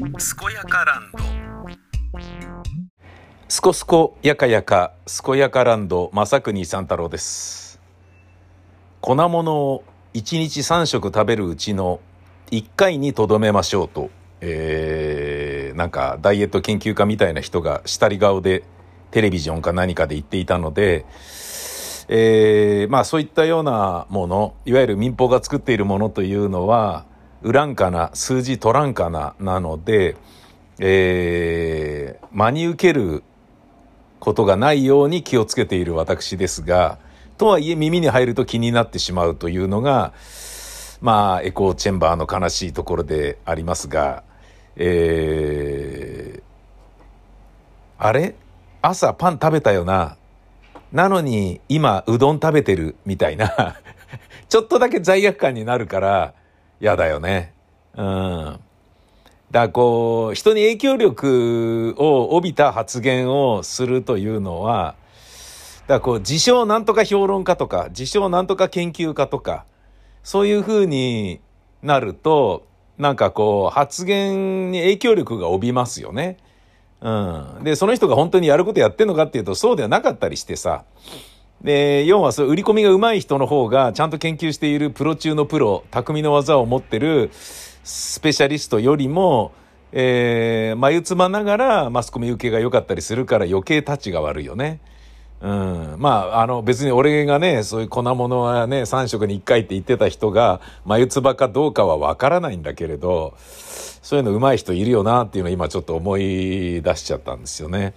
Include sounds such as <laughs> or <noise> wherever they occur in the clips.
健やかランド。すこすこやかやか健やかランド正国三太郎です。粉物を1日3食食べるうちの1回にとどめましょうと、えー、なんかダイエット研究家みたいな人が下り顔でテレビジョンか何かで言っていたので、えー、まあそういったようなものいわゆる民放が作っているものというのはウランカな数字取らんかななので、えー、真に受けることがないように気をつけている私ですが、とはいえ耳に入ると気になってしまうというのが、まあ、エコーチェンバーの悲しいところでありますが、えー、あれ？朝パン食べたよな。なのに今うどん食べてるみたいな <laughs> ちょっとだけ罪悪感になるから嫌だよね。うん。だこう、人に影響力を帯びた発言をするというのは、だこう、自称なんとか評論家とか、自称なんとか研究家とか、そういうふうになると、なんかこう、発言に影響力が帯びますよね。うん。で、その人が本当にやることやってんのかっていうと、そうではなかったりしてさ。で、要はそう、売り込みが上手い人の方が、ちゃんと研究しているプロ中のプロ、匠の技を持ってる、スペシャリストよりも、えー、眉つまながらマスコミ受けが良かったりするから余計タッチが悪いよね。うん。まあ、あの別に俺がね、そういう粉物はね、3食に1回って言ってた人が、眉唾かどうかはわからないんだけれど、そういうの上手い人いるよなっていうのを今ちょっと思い出しちゃったんですよね。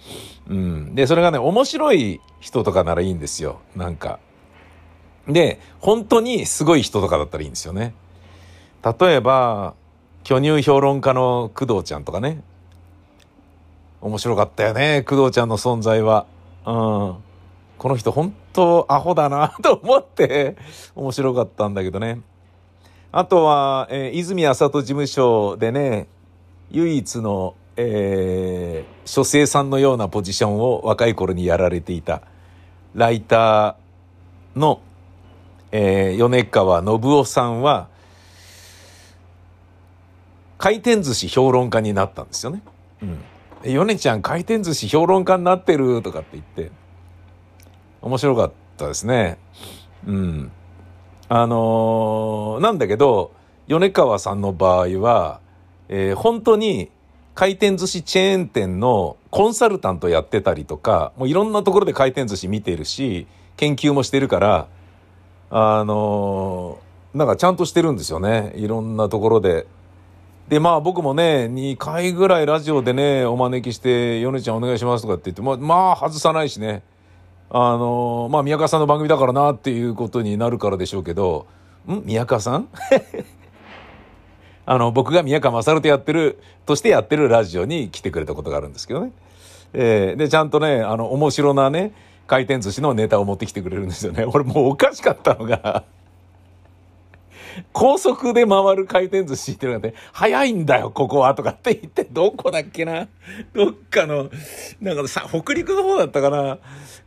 うん。で、それがね、面白い人とかならいいんですよ。なんか。で、本当にすごい人とかだったらいいんですよね。例えば、巨乳評論家の工藤ちゃんとかね。面白かったよね、工藤ちゃんの存在は。うん。この人本当アホだなと思って面白かったんだけどね。あとは、えー、泉麻人事務所でね、唯一の、えー、書生さんのようなポジションを若い頃にやられていた、ライターの、えー、米川信夫さんは、回転寿司評論家になったんですよね。うん。ヨちゃん回転寿司評論家になってるとかって言って、面白かったですね。うん。あのー、なんだけど、米川さんの場合は、えー、本当に回転寿司チェーン店のコンサルタントやってたりとか、もういろんなところで回転寿司見てるし、研究もしてるから、あのー、なんかちゃんとしてるんですよね。いろんなところでで、まあ僕もね、2回ぐらいラジオでね、お招きして、ヨネちゃんお願いしますとかって言って、ま、まあ外さないしね。あの、まあ宮川さんの番組だからなっていうことになるからでしょうけど、ん？宮川さん？<laughs> あの、僕が宮川勝とやってる、としてやってるラジオに来てくれたことがあるんですけどね。えー、で、ちゃんとね、あの、面白なね、回転寿司のネタを持ってきてくれるんですよね。俺もうおかしかったのが高速で回る回転寿司っていうのがね、早いんだよ、ここは、とかって言って、どこだっけなどっかの、なんかさ、北陸の方だったかな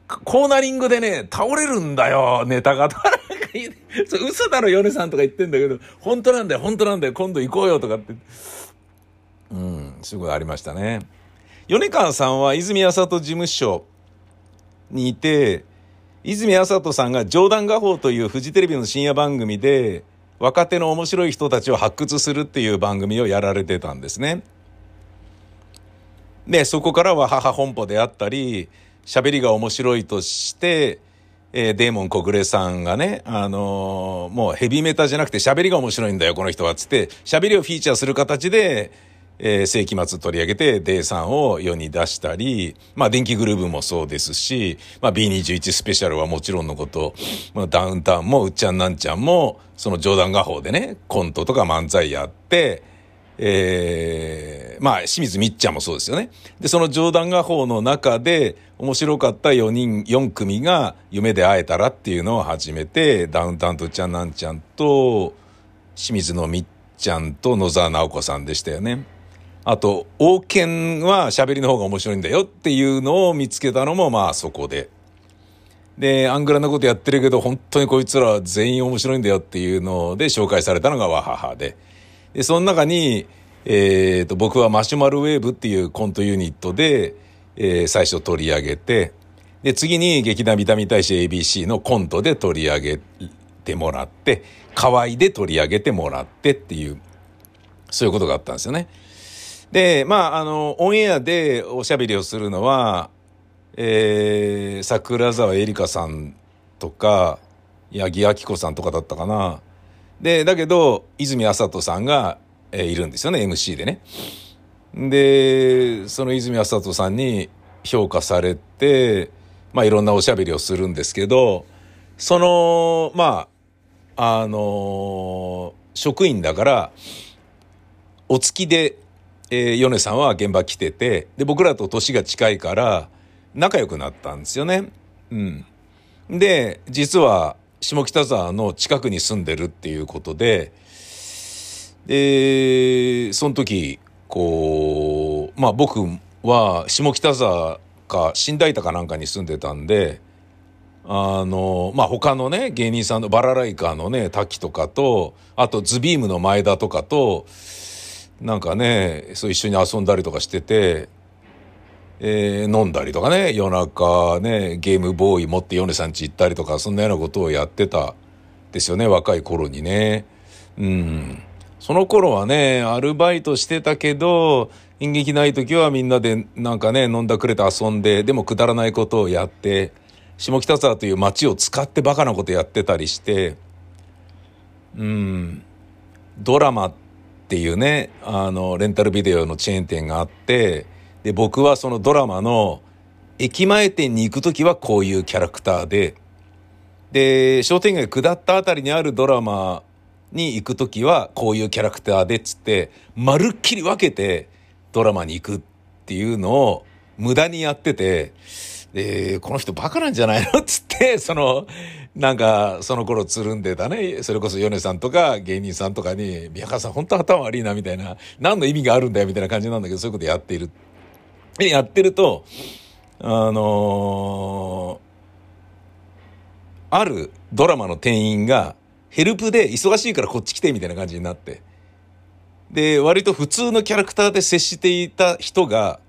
コーナリングでね、倒れるんだよ、ネタが。とか、なんか言って、嘘だろ、ヨネさんとか言ってんだけど、本当なんだよ、本当なんだよ、今度行こうよ、とかって。うん、すごいありましたね。米川さんは泉麻人事務所にいて、泉麻人さんが冗談画報というフジテレビの深夜番組で、若手の面白い人たちを発掘するっていう番組をやられてたんですね。で、そこからは母本舗であったり、喋りが面白いとして、えー、デーモン小暮さんがね、あのー、もうヘビメタじゃなくて喋りが面白いんだよ、この人は、つって、喋りをフィーチャーする形で、えー、世紀末取り上げて、デイさんを世に出したり、まあ、電気グルーヴもそうですし、まあ、B21 スペシャルはもちろんのこと、まあ、ダウンタウンも、うっちゃんなんちゃんも、その冗談画法でね、コントとか漫才やって、ええー、まあ、清水みっちゃんもそうですよね。で、その冗談画法の中で、面白かった4人、4組が夢で会えたらっていうのを始めて、ダウンタウンとうっちゃんなんちゃんと、清水のみっちゃんと野沢直子さんでしたよね。あと、王権は喋りの方が面白いんだよっていうのを見つけたのもまあそこで。で、アングラなことやってるけど、本当にこいつら全員面白いんだよっていうので紹介されたのがワハハで。で、その中に、えっ、と、僕はマシュマロウェーブっていうコントユニットで、えー、最初取り上げて、で、次に劇団ビタミン大使 ABC のコントで取り上げてもらって、河合で取り上げてもらってっていう、そういうことがあったんですよね。で、まあ、あの、オンエアでおしゃべりをするのは、えー、桜沢絵里香さんとか、八木亜希子さんとかだったかな。で、だけど、泉麻人さんが、えー、いるんですよね、MC でね。で、その泉麻人さんに評価されて、まあいろんなおしゃべりをするんですけど、その、まあ、あのー、職員だから、お付きで、えー、米さんは現場来てて、で、僕らと年が近いから、仲良くなったんですよね。うん。で、実は、下北沢の近くに住んでるっていうことで、で、その時、こう、まあ僕は下北沢か新大田かなんかに住んでたんで、あの、まあ、他のね、芸人さんのバラライカーのね、滝とかと、あとズビームの前田とかと、なんかね、そう一緒に遊んだりとかしてて、えー、飲んだりとかね、夜中ね、ゲームボーイ持って米さん家行ったりとか、そんなようなことをやってたですよね、若い頃にね。うん。その頃はね、アルバイトしてたけど、演劇ない時はみんなでなんかね、飲んだくれて遊んで、でもくだらないことをやって、下北沢という街を使ってバカなことやってたりして、うん、ドラマってていうね、あの、レンタルビデオのチェーン店があって、で、僕はそのドラマの駅前店に行く時はこういうキャラクターで、で、商店街下ったあたりにあるドラマに行く時はこういうキャラクターでっつって、まるっきり分けて、ドラマに行くっていうのを無駄にやってて、で、この人バカなんじゃないのっつって、その、なんか、その頃つるんでたね、それこそ米さんとか芸人さんとかに、宮川さん本当頭悪いな、みたいな、何の意味があるんだよ、みたいな感じなんだけど、そういうことやっている。で、やってると、あのー、あるドラマの店員が、ヘルプで忙しいからこっち来て、みたいな感じになって。で、割と普通のキャラクターで接していた人が、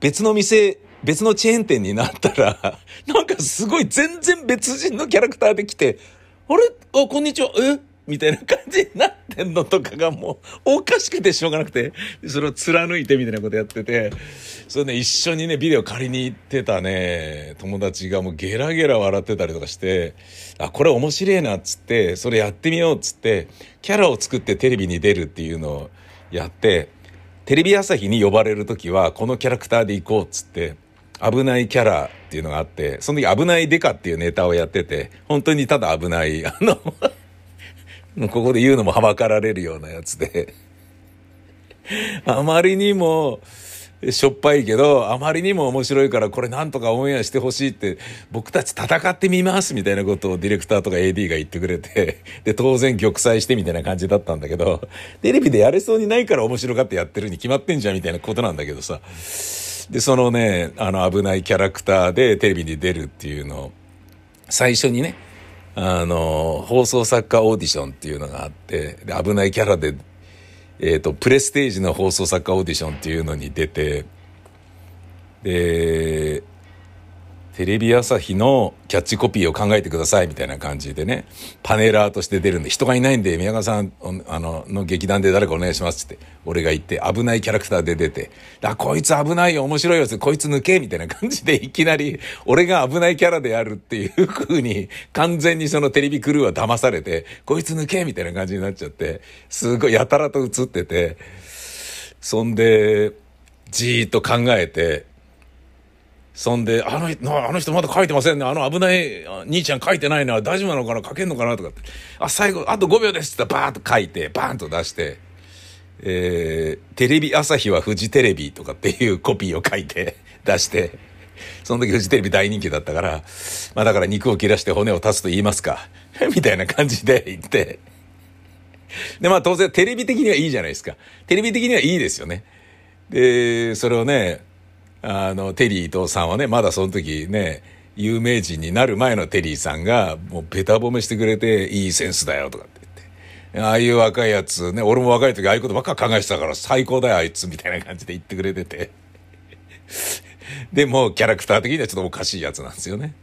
別の店、別のチェーン店になったら、<laughs> なんかすごい全然別人のキャラクターで来て、あれ？あ、こんにちは。え？みたいな感じになってんのとかがもう、おかしくてしょうがなくて、それを貫いてみたいなことやってて、それね、一緒にね、ビデオ借りに行ってたね、友達がもうゲラゲラ笑ってたりとかして、あ、これ面白いなっつって、それやってみようっつって、キャラを作ってテレビに出るっていうのをやって、テレビ朝日に呼ばれる時は、このキャラクターで行こうっつって、危ないキャラっていうのがあって、その時危ないデカっていうネタをやってて、本当にただ危ない、あの <laughs> ここで言うのもはばかられるようなやつであまりにも、しょっぱいけど、あまりにも面白いからこれなんとかオンエアしてほしいって、僕たち戦ってみますみたいなことをディレクターとか AD が言ってくれて、で、当然玉砕してみたいな感じだったんだけど、テレビでやれそうにないから面白がってやってるに決まってんじゃんみたいなことなんだけどさ。で、そのね、あの危ないキャラクターでテレビに出るっていうの。を、最初にね、あの、放送作家オーディションっていうのがあって、で危ないキャラで、えっ、ー、と、プレステージの放送作家オーディションっていうのに出て、で、テレビ朝日のキャッチコピーを考えてくださいみたいな感じでね、パネラーとして出るんで、人がいないんで、宮川さん、あの、の劇団で誰かお願いしますって、俺が言って、危ないキャラクターで出て、あ、こいつ危ないよ、面白いよ、こいつ抜けみたいな感じで、いきなり、俺が危ないキャラであるっていう風に、完全にそのテレビクルーは騙されて、こいつ抜けみたいな感じになっちゃって、すごいやたらと映ってて、そんで、じーっと考えて、そんで、あの人あの人まだ書いてませんね。あの危ない兄ちゃん書いてないな。大丈夫なのかな？書けんのかな？とかって。あ、最後、あと5秒ですってバーッと書いて、バーンと出して、えー、テレビ朝日はフジテレビとかっていうコピーを書いて出して、その時フジテレビ大人気だったから、まあだから肉を切らして骨を足すと言いますか。<laughs> みたいな感じで言って。で、まあ当然テレビ的にはいいじゃないですか。テレビ的にはいいですよね。で、それをね、あの、テリー伊藤さんはね、まだその時ね、有名人になる前のテリーさんが、もうベタ褒めしてくれて、いいセンスだよとかって言って、ああいう若いやつね、俺も若い時ああいうことばっか考えてたから最高だよあいつみたいな感じで言ってくれてて。でもうキャラクター的にはちょっとおかしいやつなんですよね。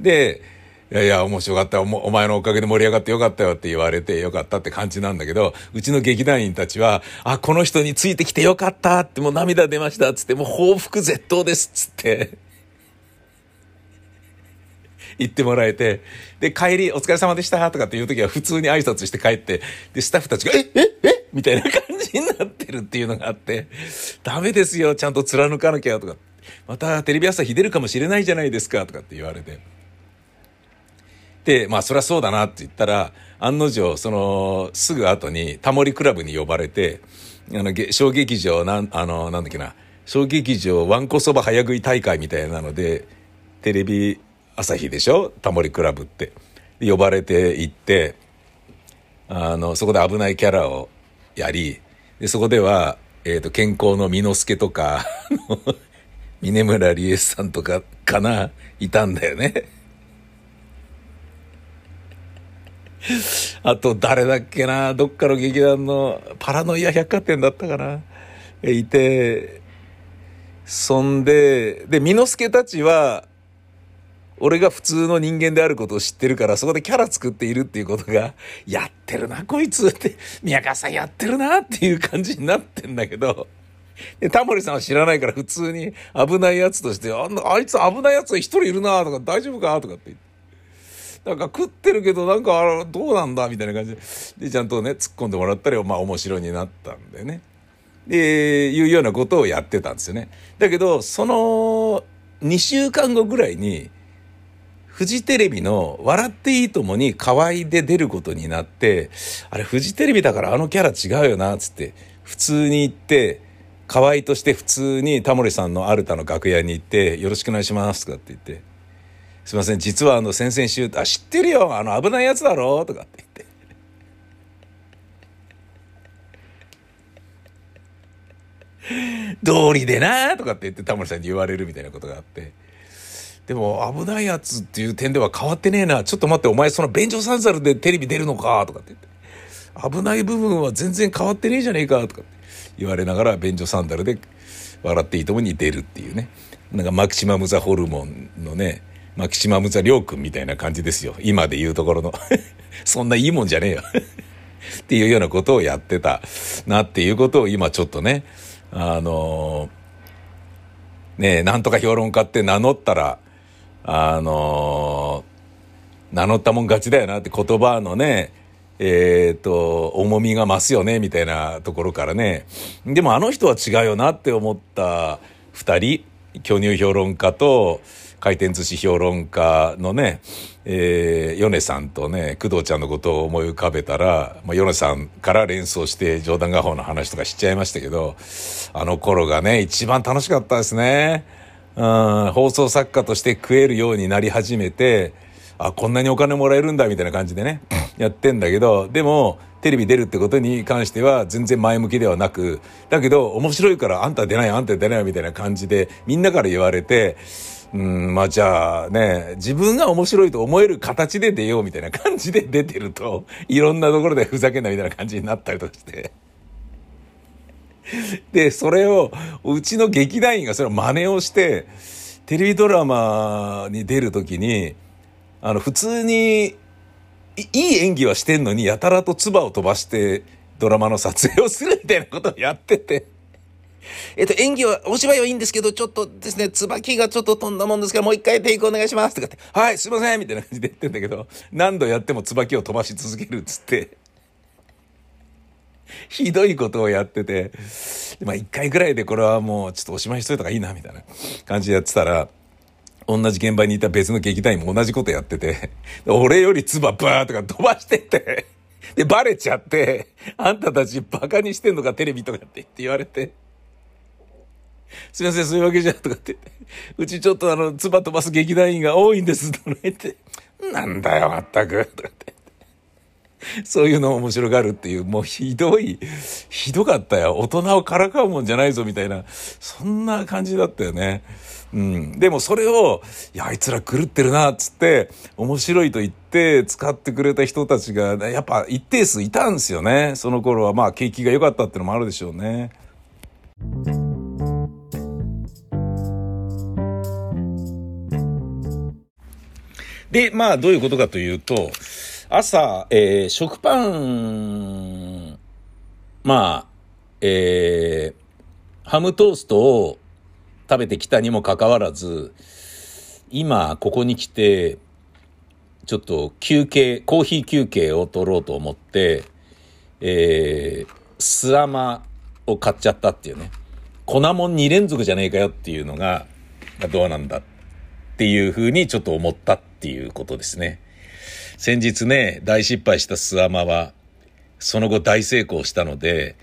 で、いやいや、面白かったお。前のおかげで盛り上がってよかったよって言われてよかったって感じなんだけど、うちの劇団員たちは、あ、この人についてきてよかったってもう涙出ましたっつって、もう報復絶倒ですっつって、言ってもらえて、で、帰りお疲れ様でしたとかっていう時は普通に挨拶して帰って、で、スタッフたちが、えええみたいな感じになってるっていうのがあって、ダメですよ、ちゃんと貫かなきゃとか、またテレビ朝日出るかもしれないじゃないですかとかって言われて。で、まあそりゃそうだなって言ったら、案の定、その、すぐ後にタモリクラブに呼ばれて、あの、小劇場、なん、あの、なんだっけな、小劇場わんこそば早食い大会みたいなので、テレビ朝日でしょタモリクラブって。呼ばれて行って、あの、そこで危ないキャラをやり、で、そこでは、えっ、ー、と、健康の美之助とか、峰村理恵さんとかかな、いたんだよね。<laughs> あと、誰だっけな、どっかの劇団のパラノイア百貨店だったかな、いて、そんで、で、ミノスケたちは、俺が普通の人間であることを知ってるから、そこでキャラ作っているっていうことが、やってるな、こいつ。って、宮川さんやってるなっていう感じになってんだけど、で、タモリさんは知らないから普通に危ないやつとして、ああいつ危ないやつ一人いるなとか大丈夫かとかって言って。なんか食ってるけどなんかどうなんだみたいな感じで。でちゃんとね突っ込んでもらったりまあ面白になったんでね。でいうようなことをやってたんですよね。だけどその2週間後ぐらいにフジテレビの笑っていいともに河合で出ることになってあれフジテレビだからあのキャラ違うよなっつって普通に行って河合として普通にタモリさんのアルタの楽屋に行って「よろしくお願いします」とかって言って。すいません、実はあの、先々週、あ、知ってるよ、あの、危ないやつだろとかって言って。道理でなとかって言ってタモリさんに言われるみたいなことがあって。でも、危ないやつっていう点では変わってねえな。ちょっと待って、お前その便所サンサルでテレビ出るのかとかって言って。危ない部分は全然変わってねえじゃねえかとかって言われながら便所サンダルで笑っていいともに出るっていうね。なんかマキシマムザホルモンのね、マキシマムザ・リョウ君みたいな感じですよ。今で言うところの。<laughs> そんないいもんじゃねえよ <laughs> っていうようなことをやってたなっていうことを今ちょっとね、あのー、ねえ、なんとか評論家って名乗ったら、あのー、名乗ったもん勝ちだよなって言葉のね、えっ、と、重みが増すよね、みたいなところからね。でもあの人は違うよなって思った二人、巨乳評論家と、回転寿司評論家のね、えー、米さんとね、工藤ちゃんのことを思い浮かべたら、まあ、米さんから連想して冗談画法の話とかしちゃいましたけど、あの頃がね、一番楽しかったですね。うん、放送作家として食えるようになり始めて、あ、こんなにお金もらえるんだ、みたいな感じでね、やってんだけど、でも、テレビ出るってことに関しては全然前向きではなく、だけど面白いからあんた出ない、あんた出ないみたいな感じでみんなから言われて、うん、まあじゃあね、自分が面白いと思える形で出ようみたいな感じで出てると、<laughs> いろんなところでふざけんなみたいな感じになったりとかして。<laughs> で、それを、うちの劇団員がそれを真似をして、テレビドラマに出るときに、あの、普通に、いい演技はしてんのに、やたらと唾を飛ばして、ドラマの撮影をするみたいなことをやってて。えっと、演技は、お芝居はいいんですけど、ちょっとですね、椿がちょっと飛んだもんですから、もう一回テイクお願いします。とかって、はい、すいませんみたいな感じで言ってんだけど、何度やっても椿を飛ばし続けるっつって、ひどいことをやってて、まあ一回ぐらいでこれはもうちょっとおしまいしといた方がいいな、みたいな感じでやってたら、同じ現場にいた別の劇団員も同じことやってて、俺より唾バーとか飛ばしてて、で、バレちゃって、あんたたちバカにしてんのかテレビとかって言われて、<laughs> すいません、そういうわけじゃ、とかって。うちちょっとあの、唾飛ばす劇団員が多いんです、とか言って。なんだよ、まったく、とかって。そういうの面白がるっていう、もうひどい、ひどかったよ。大人をからかうもんじゃないぞ、みたいな。そんな感じだったよね。うん。でもそれを、いや、あいつら狂ってるな、つって、面白いと言って使ってくれた人たちが、やっぱ一定数いたんですよね。その頃は、まあ、景気が良かったってのもあるでしょうね。で、まあ、どういうことかというと、朝、えー、食パン、まあ、えー、ハムトーストを食べてきたにもかかわらず、今、ここに来て、ちょっと休憩、コーヒー休憩を取ろうと思って、えー、スアマを買っちゃったっていうね。粉もん2連続じゃねえかよっていうのが、どうなんだってていうふうにちょっと思ったっていうことですね。先日ね、大失敗したスアマは、その後大成功したので、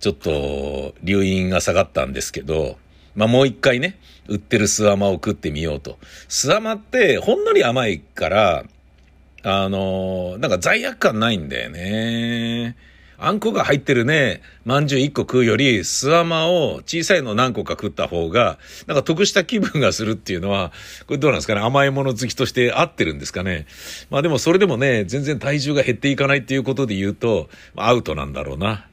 ちょっと留飲が下がったんですけど、まあもう一回ね、売ってるスアマを食ってみようと。スアマってほんのり甘いから、あのなんか罪悪感ないんだよね。あんこが入ってるね、まんじゅう1個食うより、すあまを小さいの何個か食った方が、なんか得した気分がするっていうのは、これどうなんですかね？甘いもの好きとして合ってるんですかね？まあでもそれでもね、全然体重が減っていかないっていうことで言うと、アウトなんだろうな。